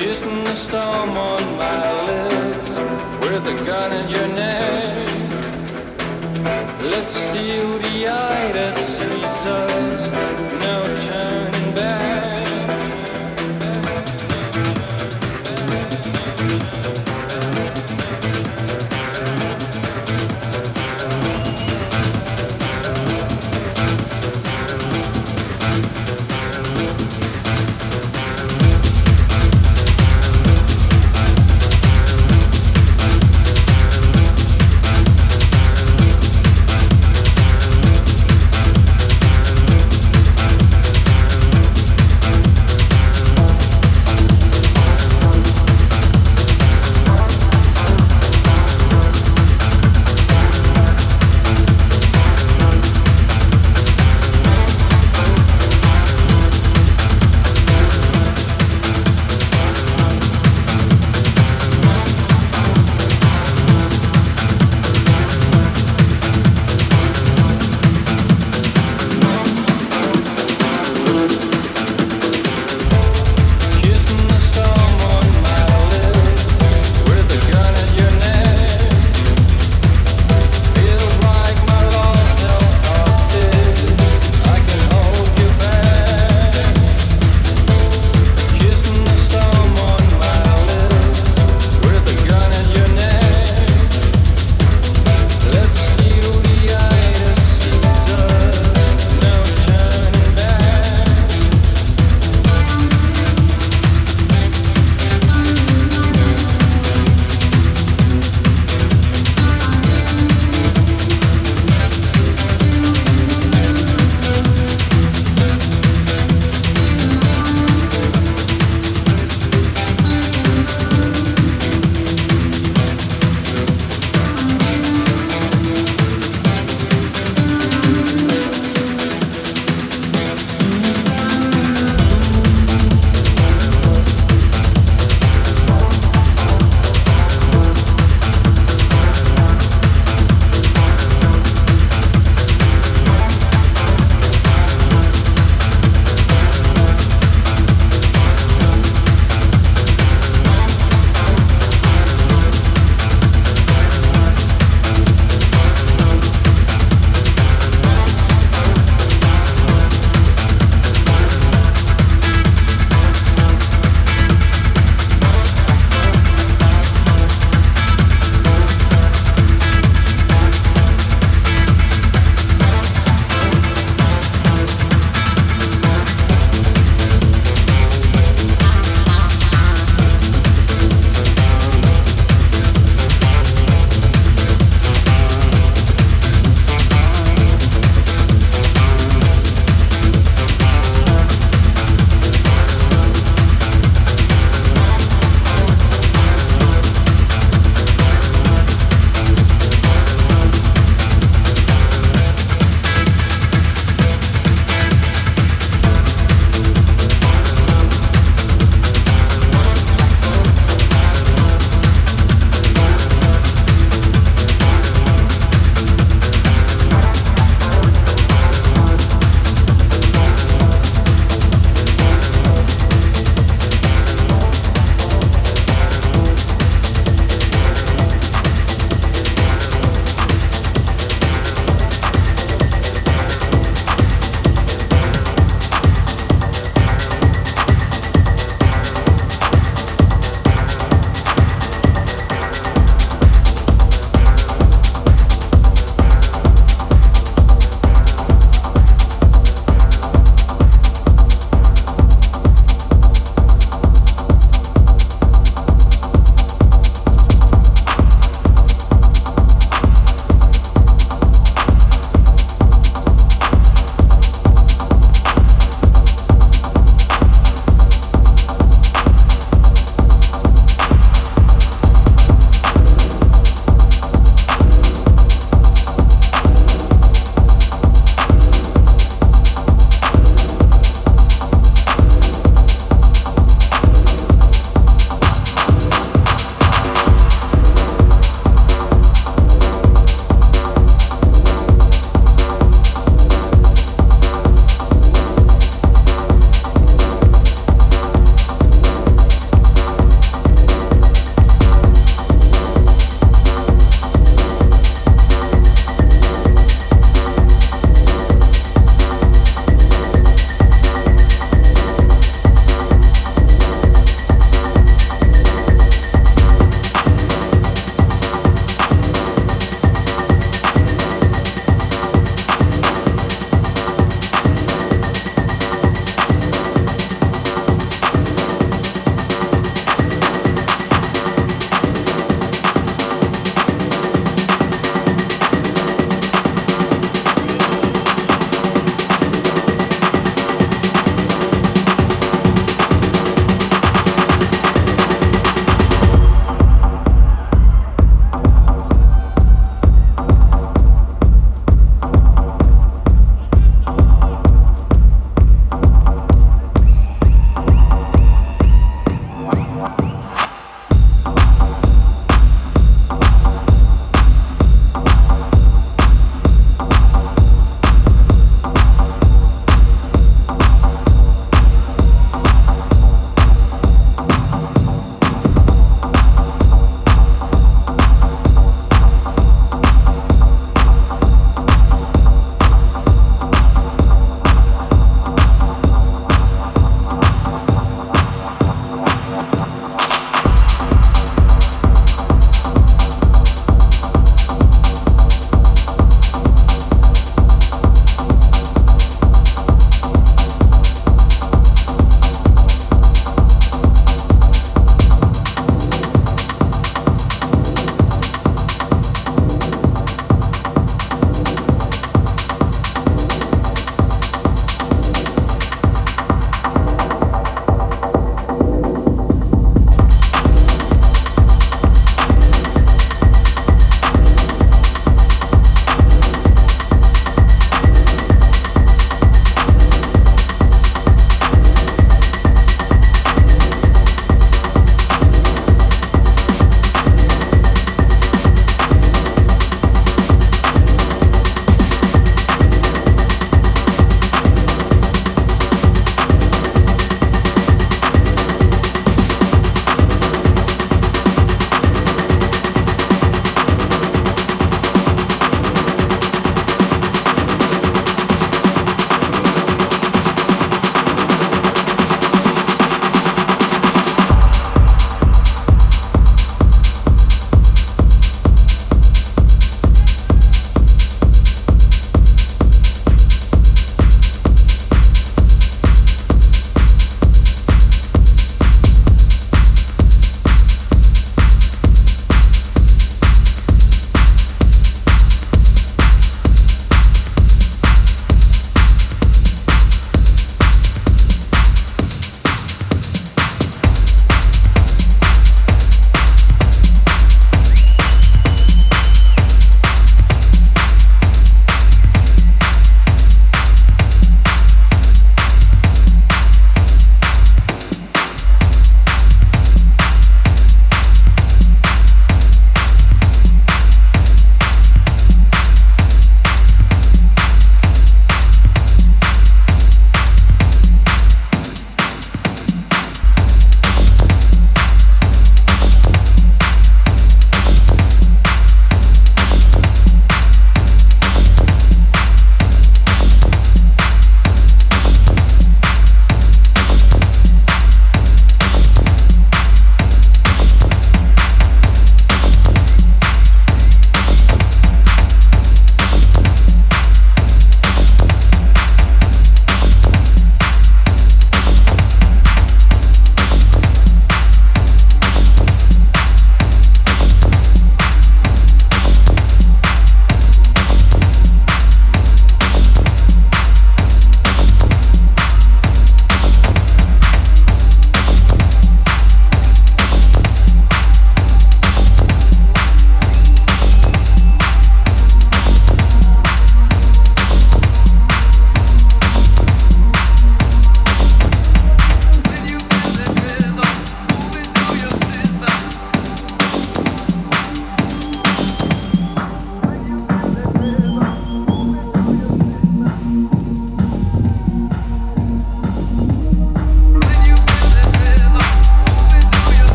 Kissing the storm on my lips with a gun in your neck. Let's steal the eye that sees us.